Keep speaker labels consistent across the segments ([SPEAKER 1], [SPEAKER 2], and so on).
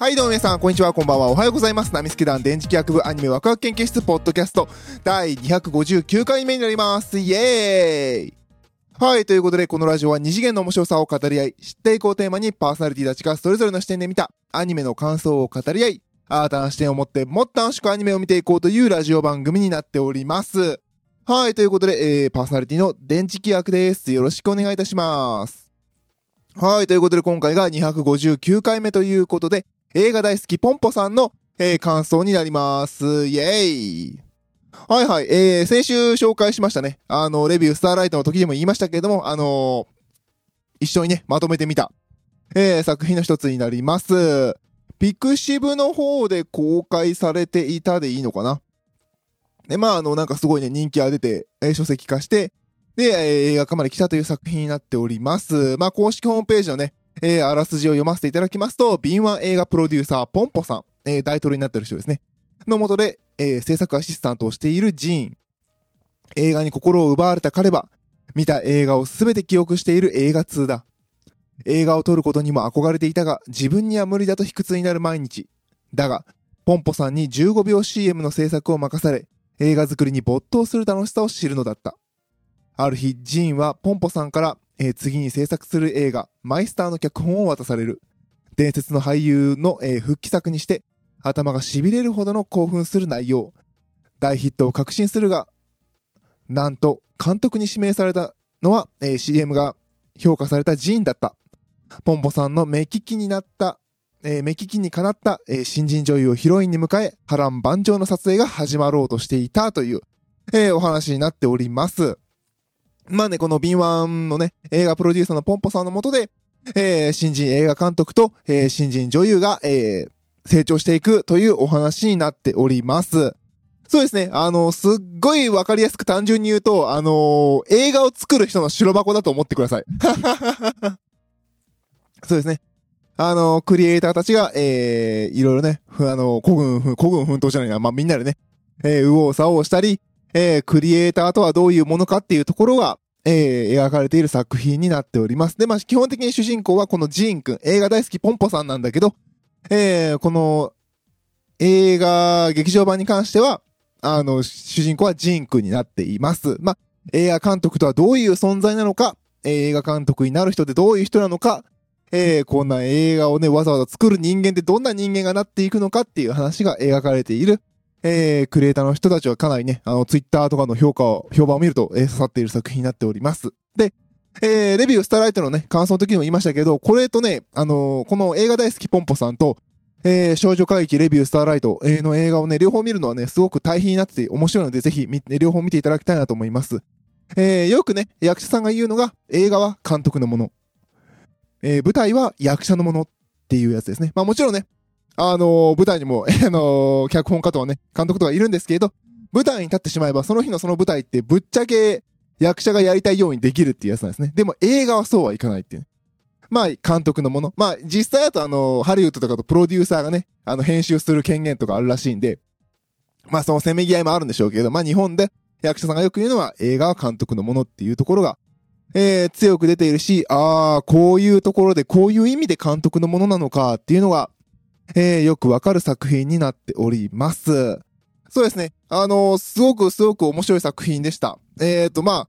[SPEAKER 1] はい、どうも皆さん、こんにちは、こんばんは。おはようございます。ナミスケ団電磁気学部アニメワクワク研究室ポッドキャスト第259回目になります。イエーイはい、ということで、このラジオは二次元の面白さを語り合い、知っていこうテーマにパーソナリティたちがそれぞれの視点で見たアニメの感想を語り合い、新たな視点を持ってもっと楽しくアニメを見ていこうというラジオ番組になっております。はい、ということで、えー、パーソナリティの電磁気役です。よろしくお願いいたします。はい、ということで今回が259回目ということで、映画大好きポンポさんの、えー感想になります。イェーイはいはい、えー、先週紹介しましたね。あの、レビュースターライトの時でも言いましたけれども、あのー一緒にね、まとめてみた、えー、作品の一つになります。ピクシブの方で公開されていたでいいのかなで、まあ、あの、なんかすごいね、人気が出て、えー書籍化して、で、えー映画化まで来たという作品になっております。まあ、公式ホームページのね、えーあらすじを読ませていただきますと、敏腕映画プロデューサー、ポンポさん、えータイトルになってる人ですね。のもとで、えー制作アシスタントをしているジーン。映画に心を奪われた彼は、見た映画をすべて記憶している映画通だ。映画を撮ることにも憧れていたが、自分には無理だと卑屈になる毎日。だが、ポンポさんに15秒 CM の制作を任され、映画作りに没頭する楽しさを知るのだった。ある日、ジーンはポンポさんから、えー次に制作する映画、マイスターの脚本を渡される。伝説の俳優の、えー復帰作にして、頭が痺れるほどの興奮する内容。大ヒットを確信するが、なんと、監督に指名されたのは、えー CM が評価されたジーンだった。ポンポさんの目利きになった、えー目利きにかなった、えー新人女優をヒロインに迎え、波乱万丈の撮影が始まろうとしていたという、えーお話になっております。まあね、この敏腕のね、映画プロデューサーのポンポさんのもとで、えー新人映画監督と、えー新人女優が、えー成長していくというお話になっております。そうですね。あの、すっごいわかりやすく単純に言うと、あのー映画を作る人の白箱だと思ってください。そうですね。あのークリエイターたちが、えー、いろいろね、あのー、古軍、古軍奮闘じゃないな、まあ、みんなでね、えー、右往左往したり、えー、クリエイターとはどういうものかっていうところが、えー、描かれている作品になっております。で、まあ、基本的に主人公はこのジーンくん、映画大好きポンポさんなんだけど、えー、この、映画劇場版に関しては、あの、主人公はジーンくんになっています。まあ、映画監督とはどういう存在なのか、えー映画監督になる人ってどういう人なのか、えーこんな映画をね、わざわざ作る人間ってどんな人間がなっていくのかっていう話が描かれている、えークリエイターの人たちはかなりね、あの、ツイッターとかの評価を、評判を見ると、えー刺さっている作品になっております。で、えーレビュースターライトのね、感想の時にも言いましたけど、これとね、あのーこの映画大好きポンポさんと、えー少女歌劇レビュースターライトえの映画をね、両方見るのはね、すごく対比になってて面白いので、ぜひ、両方見ていただきたいなと思います。えーよくね、役者さんが言うのが、映画は監督のもの。えー舞台は役者のものっていうやつですね。まあもちろんね、あのー舞台にも、あのー脚本家とはね、監督とかいるんですけど、舞台に立ってしまえば、その日のその舞台ってぶっちゃけ役者がやりたいようにできるっていうやつなんですね。でも映画はそうはいかないっていう、ね。まあ、監督のもの。まあ、実際だとあの、ハリウッドとかとプロデューサーがね、あの、編集する権限とかあるらしいんで、まあ、そのせめぎ合いもあるんでしょうけど、まあ、日本で役者さんがよく言うのは、映画は監督のものっていうところが、えー、強く出ているし、ああ、こういうところで、こういう意味で監督のものなのかっていうのが、えー、よくわかる作品になっております。そうですね。あのーすごくすごく面白い作品でした。えーと、まあ、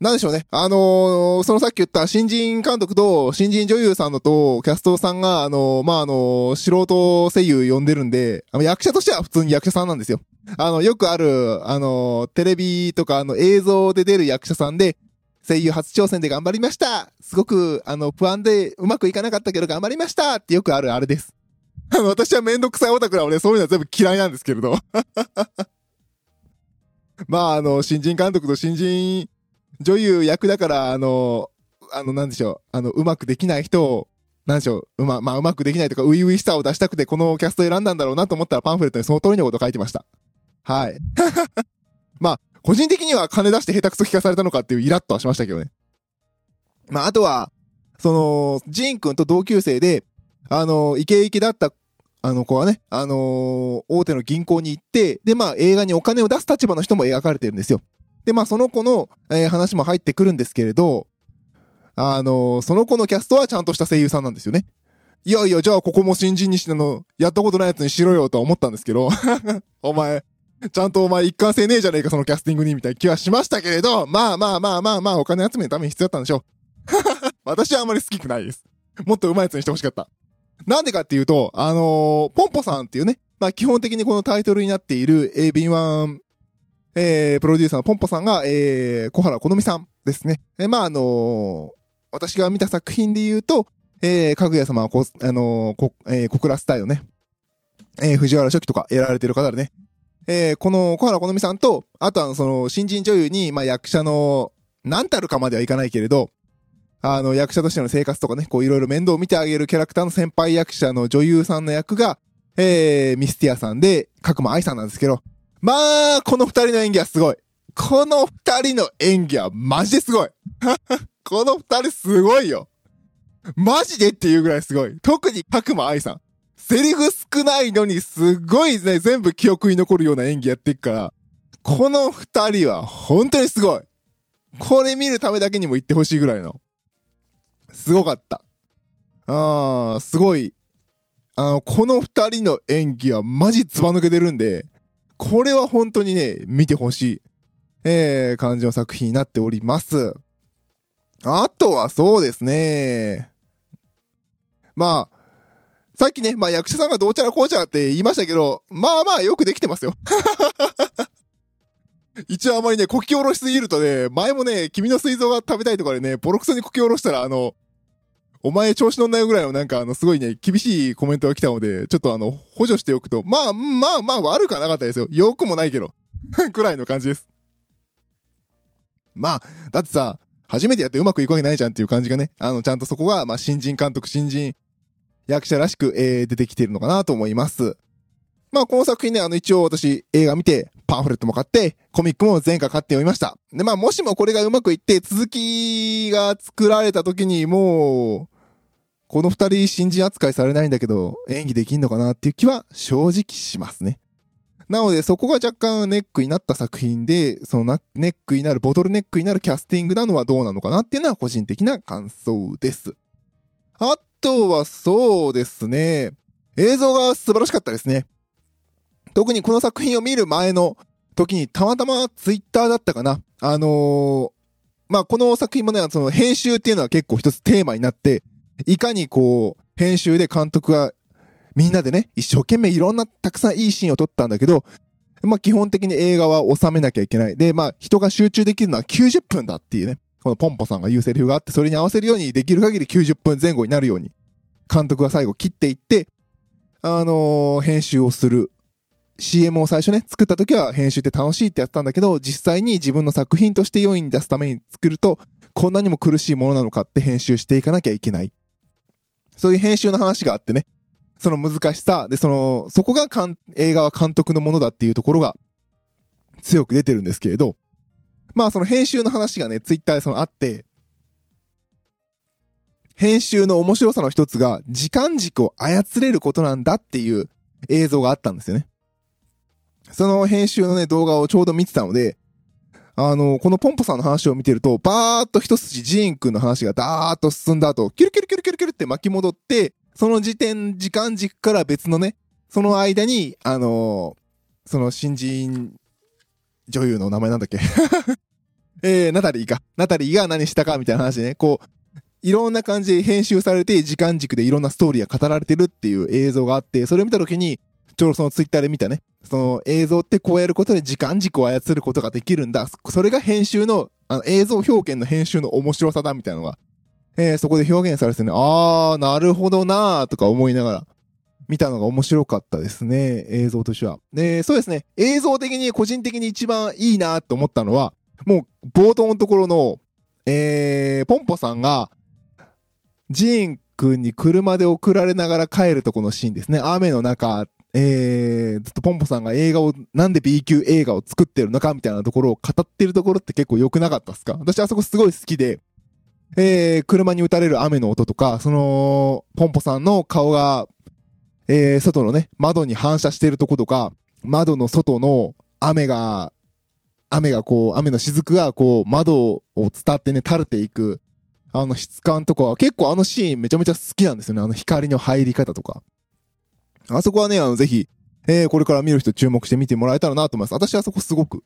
[SPEAKER 1] なんでしょうね。あのそのさっき言った新人監督と新人女優さんのとキャストさんが、あのまあ、あの素人声優呼んでるんで、あの役者としては普通に役者さんなんですよ。あの、よくある、あのテレビとかあの映像で出る役者さんで、声優初挑戦で頑張りましたすごく、あの、不安でうまくいかなかったけど頑張りましたってよくあるあれです。あの、私はめんどくさいオタクなので、そういうのは全部嫌いなんですけれど。まあ、あの、新人監督と新人女優役だから、あの、あの、なんでしょう、あの、うまくできない人を、なんでしょう、うま、まあ、うまくできないとか、初々しさを出したくて、このキャスト選んだんだろうなと思ったら、パンフレットにその通りのこと書いてました。はい。まあ、個人的には金出して下手くそ聞かされたのかっていうイラッとはしましたけどね。まあ、あとは、その、ジーン君と同級生で、あの、イケイケだった、あの子はね、あのー大手の銀行に行って、で、まあ、映画にお金を出す立場の人も描かれてるんですよ。で、まあ、その子の、えー話も入ってくるんですけれど、あのーその子のキャストはちゃんとした声優さんなんですよね。いやいや、じゃあここも新人にしての、やったことないやつにしろよとは思ったんですけど、お前、ちゃんとお前一貫性ねえじゃねえか、そのキャスティングに、みたいな気はしましたけれど、まあまあまあまあまあ、お金集めるために必要だったんでしょう。私はあんまり好きくないです。もっと上手いやつにしてほしかった。なんでかっていうと、あのー、ポンポさんっていうね、まあ基本的にこのタイトルになっている、えー、敏腕、えー、プロデューサーのポンポさんが、えー、小原好美さんですね。えー、まああのー、私が見た作品で言うと、えー、かぐや様はこ、あのー、こ、えー、小倉スタイルね。えー、藤原初期とかやられてる方でね。えー、この小原好美さんと、あとはその新人女優に、まあ役者の、何たるかまではいかないけれど、あの、役者としての生活とかね、こういろいろ面倒を見てあげるキャラクターの先輩役者の女優さんの役が、えー、ミスティアさんで、角間愛さんなんですけど、まあ、この二人の演技はすごい。この二人の演技はマジですごい。この二人すごいよ。マジでっていうぐらいすごい。特に角間愛さん。セリフ少ないのにすごいね、全部記憶に残るような演技やっていくから、この二人は本当にすごい。これ見るためだけにも言ってほしいぐらいの。すごかった。あー、すごい。あの、この二人の演技はマジズバ抜けてるんで、これは本当にね、見てほしい、えー、感じの作品になっております。あとはそうですね。まあ、さっきね、まあ役者さんがどうちゃらこうちゃらって言いましたけど、まあまあよくできてますよ。一応あまりね、こき下ろしすぎるとね、前もね、君の水臓が食べたいとかでね、ボロクソにこき下ろしたら、あの、お前調子乗んないぐらいのなんかあの、すごいね、厳しいコメントが来たので、ちょっとあの、補助しておくと、まあ、まあまあ悪くはなかったですよ。よくもないけど。くらいの感じです。まあ、だってさ、初めてやってうまくいくわけないじゃんっていう感じがね、あの、ちゃんとそこが、まあ、新人監督、新人役者らしく、えー、出てきてるのかなと思います。まあ、この作品ね、あの、一応私、映画見て、パンフレットも買って、コミックも前回買って読みました。で、まあ、もしもこれがうまくいって、続きが作られた時に、もう、この二人新人扱いされないんだけど、演技できんのかなっていう気は正直しますね。なので、そこが若干ネックになった作品で、そのネックになる、ボトルネックになるキャスティングなのはどうなのかなっていうのは個人的な感想です。あとはそうですね、映像が素晴らしかったですね。特にこの作品を見る前の時にたまたまツイッターだったかな。あのー、まあ、この作品もね、その編集っていうのは結構一つテーマになって、いかにこう、編集で監督がみんなでね、一生懸命いろんなたくさんいいシーンを撮ったんだけど、まあ、基本的に映画は収めなきゃいけない。で、まあ、人が集中できるのは90分だっていうね。このポンポさんが言うセリフがあって、それに合わせるようにできる限り90分前後になるように、監督が最後切っていって、あのー、編集をする CM を最初ね、作った時は編集って楽しいってやったんだけど、実際に自分の作品として良いに出すために作ると、こんなにも苦しいものなのかって編集していかなきゃいけない。そういう編集の話があってね、その難しさ、で、その、そこが映画は監督のものだっていうところが強く出てるんですけれど、まあその編集の話がね、ツイッターでそのあって、編集の面白さの一つが時間軸を操れることなんだっていう映像があったんですよね。その編集のね、動画をちょうど見てたので、あの、このポンポさんの話を見てると、バーっと一筋ジーン君の話がダーッと進んだ後、キュルキュルキュルキュルキュルって巻き戻って、その時点、時間軸から別のね、その間に、あのその新人女優の名前なんだっけ？えー、ナタリーか。ナタリーが何したかみたいな話でね、こう、いろんな感じで編集されて、時間軸でいろんなストーリーが語られてるっていう映像があって、それを見たときに、ちょうどそのツイッターで見たね、その映像ってこうやることで時間軸を操ることができるんだ。それが編集の、あの映像表現の編集の面白さだみたいなのが、えー、そこで表現されてね、あー、なるほどなーとか思いながら、見たのが面白かったですね。映像としては。で、そうですね。映像的に個人的に一番いいなって思ったのは、もう冒頭のところの、えー、ポンポさんが、ジーン君に車で送られながら帰るとこのシーンですね。雨の中えー、ずっとポンポさんが映画を、なんで B 級映画を作ってるのかみたいなところを語ってるところって結構良くなかったっすか？私あそこすごい好きで、えー、車に打たれる雨の音とか、その、ポンポさんの顔が、えー、外のね、窓に反射してるとことか、窓の外の雨が、雨がこう、雨の雫がこう、窓を伝ってね、垂れていく、あの質感とかは結構あのシーンめちゃめちゃ好きなんですよね。あの光の入り方とか。あそこはね、あの、ぜひ、えー、これから見る人注目して見てもらえたらなと思います。私はあそこすごく、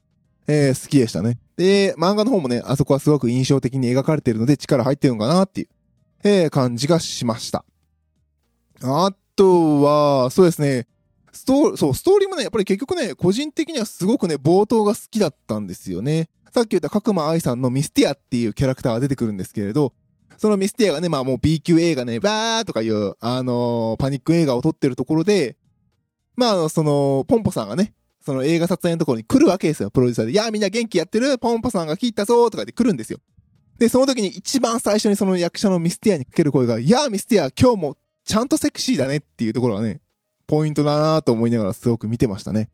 [SPEAKER 1] えー、好きでしたね。で、漫画の方もね、あそこはすごく印象的に描かれてるので力入ってるのかなっていう、えー、感じがしました。あとは、そうですね、ストー、そう、ストーリーもね、やっぱり結局ね、個人的にはすごくね、冒頭が好きだったんですよね。さっき言った角間愛さんのミスティアっていうキャラクターが出てくるんですけれど、そのミスティアがね、まあもう B 級映画ね、バーとかいう、あのー、パニック映画を撮ってるところで、まあ、その、ポンポさんがね、その映画撮影のところに来るわけですよ、プロデューサーで。いや、みんな元気やってるポンポさんが来たぞとかで来るんですよ。で、その時に一番最初にその役者のミスティアにかける声が、いや、ミスティア、今日もちゃんとセクシーだねっていうところがね、ポイントだなと思いながらすごく見てましたね。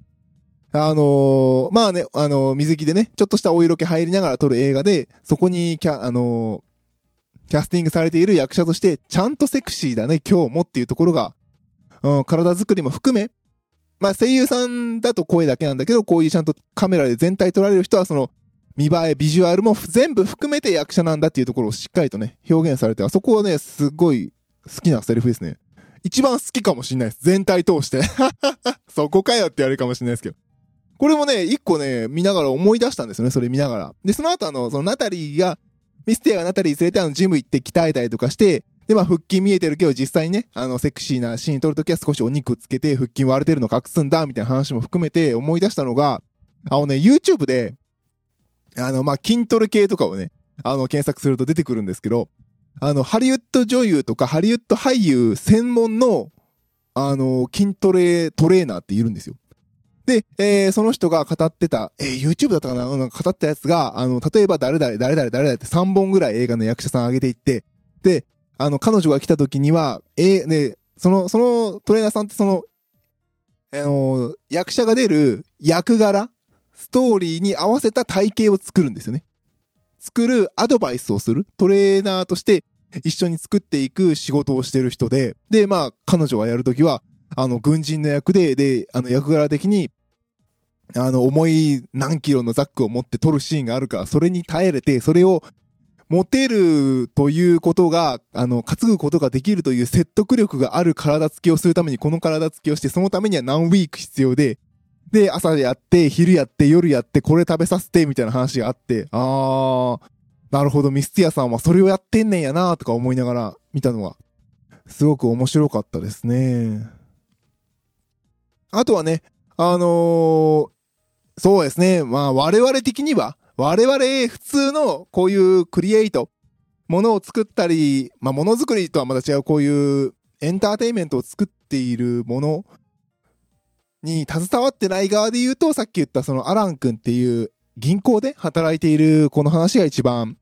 [SPEAKER 1] あのー、まあね、あのー、水着でね、ちょっとしたお色気入りながら撮る映画で、そこにキャ、あの、キャスティングされている役者として、ちゃんとセクシーだね、今日もっていうところが、うん、体作りも含め、まあ声優さんだと声だけなんだけど、こういうちゃんとカメラで全体撮られる人は、その、見栄え、ビジュアルも全部含めて役者なんだっていうところをしっかりとね、表現されて、あそこはね、すごい好きなセリフですね。一番好きかもしんないです。全体通して。そこかよって言われるかもしんないですけど。これもね、一個ね、見ながら思い出したんですよね、それ見ながら。で、その後あの、そのナタリーが、ミスティアがナタリー連れてあの、ジム行って鍛えたりとかして、で、まあ、腹筋見えてるけど、実際にね、あの、セクシーなシーン撮るときは少しお肉つけて、腹筋割れてるの隠すんだ、みたいな話も含めて思い出したのが、あのね、YouTube で、あの、まあ、筋トレ系とかをね、あの、検索すると出てくるんですけど、あの、ハリウッド女優とかハリウッド俳優専門の、あの、筋トレトレーナーっているんですよ。で、えー、その人が語ってた、えー、YouTube だったかな？なんか語ったやつが、あの、例えば誰々、誰々、誰々って3本ぐらい映画の役者さん上げていって、で、あの、彼女が来た時には、えー、ね、その、そのトレーナーさんってその、あの、役者が出る役柄、ストーリーに合わせた体型を作るんですよね。作るアドバイスをするトレーナーとして一緒に作っていく仕事をしてる人で、で、まあ、彼女がやるときは、あの、軍人の役で、で、あの、役柄的に、あの、重い何キロのザックを持って撮るシーンがあるから、それに耐えれて、それを持てるということが、あの、担ぐことができるという説得力がある体つきをするために、この体つきをして、そのためには何ウィーク必要で、で、朝でやって、昼やって、夜やって、これ食べさせて、みたいな話があって、あー、なるほど、ミスティアさんはそれをやってんねんやなとか思いながら見たのが、すごく面白かったですね。あとはね、あのー、そうですね、まあ我々的には、我々普通のこういうクリエイト、ものを作ったり、まあものづくりとはまた違うこういうエンターテインメントを作っているものに携わってない側で言うと、さっき言ったそのアラン君っていう銀行で働いているこの話が一番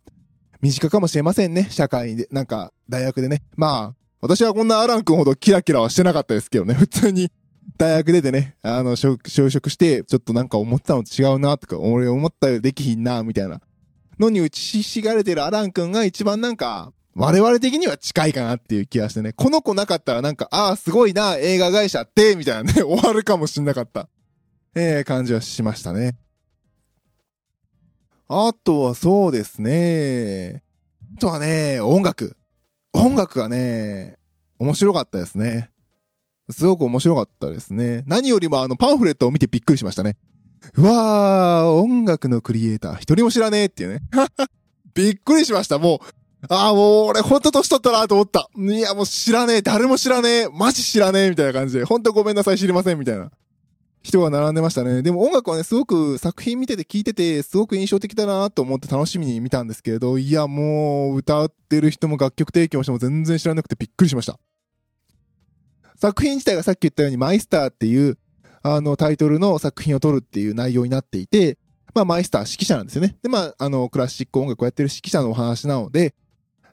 [SPEAKER 1] 身近かもしれませんね。社会で、なんか大学でね。まあ、私はこんなアラン君ほどキラキラはしてなかったですけどね。普通に大学出てね、あの、就職して、ちょっとなんか思ったのと違うな、とか、俺思ったよできひんな、みたいなのに打ちひしがれてるアラン君が一番なんか、我々的には近いかなっていう気がしてね。この子なかったらなんか、ああ、すごいな、映画会社って、みたいなね、終わるかもしんなかった。ええー、感じはしましたね。あとはそうですね。あとはね、音楽。音楽がね、面白かったですね。すごく面白かったですね。何よりもあのパンフレットを見てびっくりしましたね。うわー、音楽のクリエイター、一人も知らねえっていうね。びっくりしました。もう、ああ、もう俺ほんと年取ったなと思った。いや、もう知らねえ。誰も知らねえ。マジ知らねえ。みたいな感じで。ほんとごめんなさい。知りません。みたいな。人が並んでましたね。でも音楽はね、すごく作品見てて聞いてて、すごく印象的だなと思って楽しみに見たんですけれど、いや、もう歌ってる人も楽曲提供しても全然知らなくてびっくりしました。作品自体がさっき言ったようにマイスターっていう、あのタイトルの作品を撮るっていう内容になっていて、まあマイスター指揮者なんですよね。で、まあ、あの、クラシック音楽をやってる指揮者のお話なので、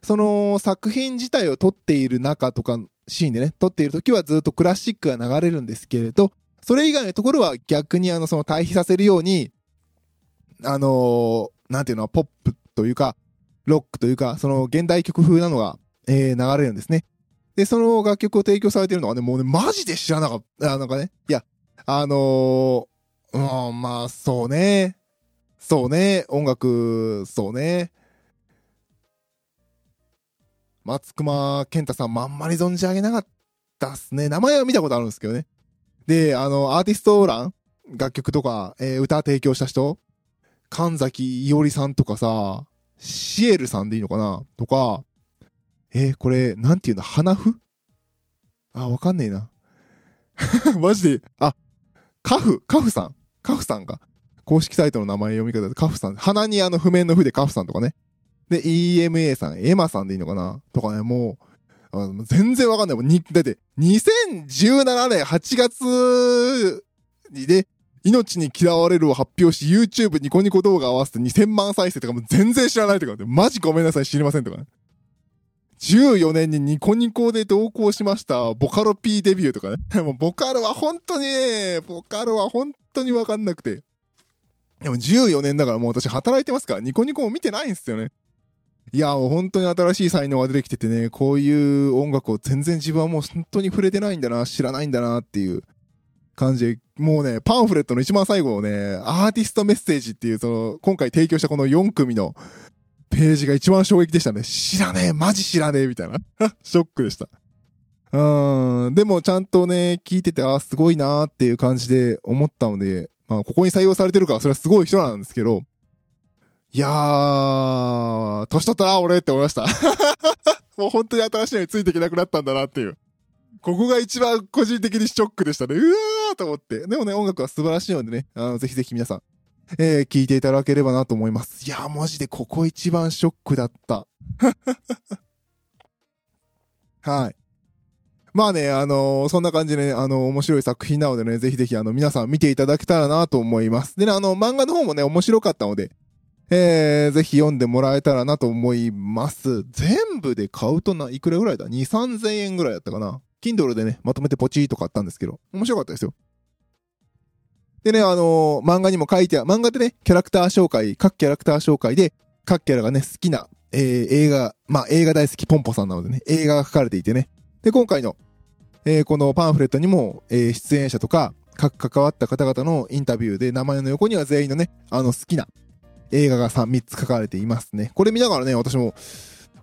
[SPEAKER 1] その作品自体を撮っている中とか、シーンでね、撮っている時はずっとクラシックが流れるんですけれど、それ以外のところは逆にあの、その対比させるように、あのー、なんていうのは、ポップというか、ロックというか、その現代曲風なのが、えー、流れるんですね。で、その楽曲を提供されてるのはね、もうね、マジで知らなかった。あ、なんかね、いや、あのー、うん、まあ、そうね。そうね。音楽、そうね。松隈健太さんもあんまり存じ上げなかったっすね。名前は見たことあるんですけどね。で、あの、アーティスト欄楽曲とか、えー、歌提供した人神崎伊織さんとかさ、シエルさんでいいのかな？とか、えー、これ、なんていうの花譜あ、わかんねえな。マジで、あ、カフ、カフさん？カフさんか。公式サイトの名前読み方でカフさん。鼻にあの譜面の譜でカフさんとかね。で、EMA さん、エマさんでいいのかな？とかね、もう、あ全然わかんない。もうに、だって、2017年8月にで、命に嫌われるを発表し、YouTube ニコニコ動画合わせて2000万再生とかも全然知らないとか、マジごめんなさい、知りませんとか、ね。14年にニコニコで同行しました、ボカロ P デビューとかね。もうボカロは本当に、ボカロは本当にわかんなくて。でも14年だからもう私働いてますから、ニコニコも見てないんですよね。いや、もう本当に新しい才能が出てきててね、こういう音楽を全然自分はもう本当に触れてないんだな、知らないんだなっていう感じで、もうね、パンフレットの一番最後をね、アーティストメッセージっていう、その、今回提供したこの4組のページが一番衝撃でしたね。知らねえ、マジ知らねえ、みたいな。ショックでした。うん、でもちゃんとね、聞いてて、あすごいなーっていう感じで思ったので、まあ、ここに採用されてるから、それはすごい人なんですけど、いやー、年取ったな、俺って思いました。もう本当に新しいのについていけなくなったんだなっていう。ここが一番個人的にショックでしたね。うわーと思って。でもね、音楽は素晴らしいのでね、あの、ぜひぜひ皆さん、えー、聞いていただければなと思います。いやー、マジでここ一番ショックだった。はい。まあね、あのー、そんな感じでね、あのー、面白い作品なのでね、ぜひぜひあの、皆さん見ていただけたらなと思います。でね、あの、漫画の方もね、面白かったので、えー、ぜひ読んでもらえたらなと思います。全部で買うとな、いくらぐらいだ ?2、3000円ぐらいだったかな。Kindle でね、まとめてポチーと買ったんですけど、面白かったですよ。でね、あのー、漫画にも書いてある、漫画でね、キャラクター紹介、各キャラクター紹介で、各キャラがね、好きな、えー、映画、まあ、映画大好きポンポさんなのでね、映画が書かれていてね。で、今回の、えー、このパンフレットにも、えー、出演者とか、各関わった方々のインタビューで、名前の横には全員のね、あの、好きな映画が 3, 3つ書かれていますね。これ見ながらね、私も、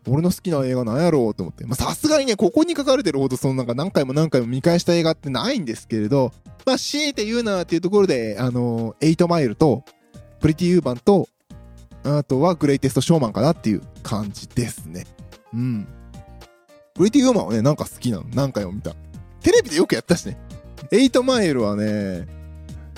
[SPEAKER 1] 俺の好きな映画なんやろうと思って。ま、さすがにね、ここに書かれてるほど、そのなんか何回も何回も見返した映画ってないんですけれど、まあ、強いて言うなっていうところで、あのー、8マイルと、プリティユーバンと、あとはグレイテストショーマンかなっていう感じですね。うん。プリティユーマンはね、なんか好きなの。何回も見た。テレビでよくやったしね。8マイルはね、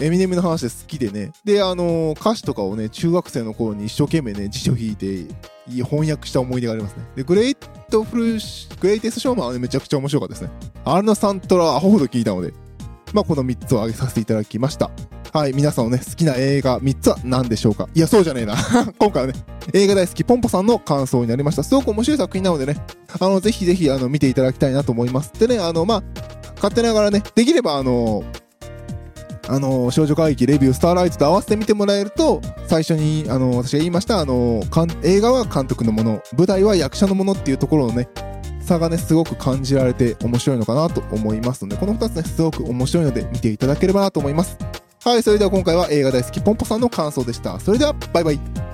[SPEAKER 1] エミネムの話で好きでね。で、あのー、歌詞とかをね、中学生の頃に一生懸命ね、辞書引いて、翻訳した思い出がありますね。で、グレイトフル、グレイテストショーマンはね、めちゃくちゃ面白かったですね。あれのサントラ、アホほど聞いたので、まあ、この3つを挙げさせていただきました。はい、皆さんのね、好きな映画3つは何でしょうか？いや、そうじゃねえな。今回はね、映画大好きポンポさんの感想になりました。すごく面白い作品なのでね、あの、ぜひぜひ、あの、見ていただきたいなと思います。でね、あの、まあ、勝手ながらね、できれば、あの、あの、少女歌劇レビュースターライトと合わせて見てもらえると、最初に、あの、私が言いました、あの、映画は監督のもの、舞台は役者のものっていうところのね、差がね、すごく感じられて面白いのかなと思いますので、この2つね、すごく面白いので見ていただければなと思います。はい、それでは今回は映画大好きポンポさんの感想でした。それでは、バイバイ。